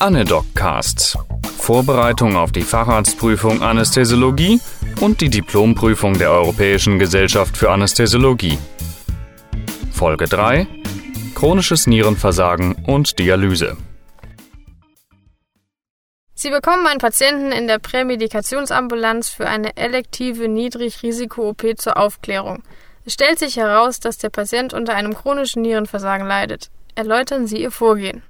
Anedocast. Vorbereitung auf die Facharztprüfung Anästhesiologie und die Diplomprüfung der Europäischen Gesellschaft für Anästhesiologie. Folge 3 Chronisches Nierenversagen und Dialyse. Sie bekommen einen Patienten in der Prämedikationsambulanz für eine elektive Niedrigrisiko-OP zur Aufklärung. Es stellt sich heraus, dass der Patient unter einem chronischen Nierenversagen leidet. Erläutern Sie Ihr Vorgehen.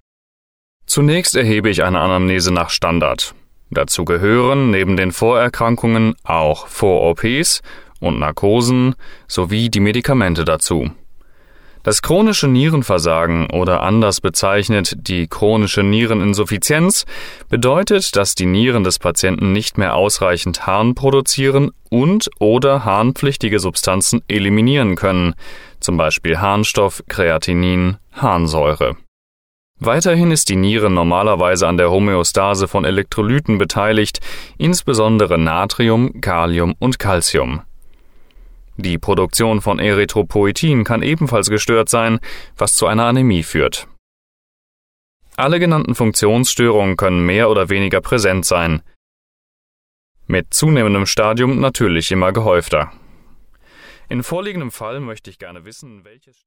Zunächst erhebe ich eine Anamnese nach Standard. Dazu gehören neben den Vorerkrankungen auch Vor-OPs und Narkosen sowie die Medikamente dazu. Das chronische Nierenversagen oder anders bezeichnet die chronische Niereninsuffizienz bedeutet, dass die Nieren des Patienten nicht mehr ausreichend Harn produzieren und oder harnpflichtige Substanzen eliminieren können, zum Beispiel Harnstoff, Kreatinin, Harnsäure. Weiterhin ist die Niere normalerweise an der Homöostase von Elektrolyten beteiligt, insbesondere Natrium, Kalium und Calcium. Die Produktion von Erythropoetin kann ebenfalls gestört sein, was zu einer Anämie führt. Alle genannten Funktionsstörungen können mehr oder weniger präsent sein. Mit zunehmendem Stadium natürlich immer gehäufter. In vorliegendem Fall möchte ich gerne wissen, welches